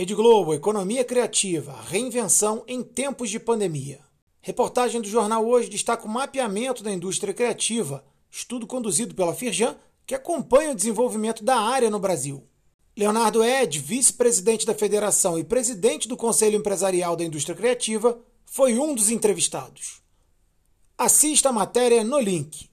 Rede Globo, economia criativa, reinvenção em tempos de pandemia. Reportagem do jornal hoje destaca o mapeamento da indústria criativa, estudo conduzido pela Firjan, que acompanha o desenvolvimento da área no Brasil. Leonardo Ed, vice-presidente da federação e presidente do Conselho Empresarial da Indústria Criativa, foi um dos entrevistados. Assista a matéria no link.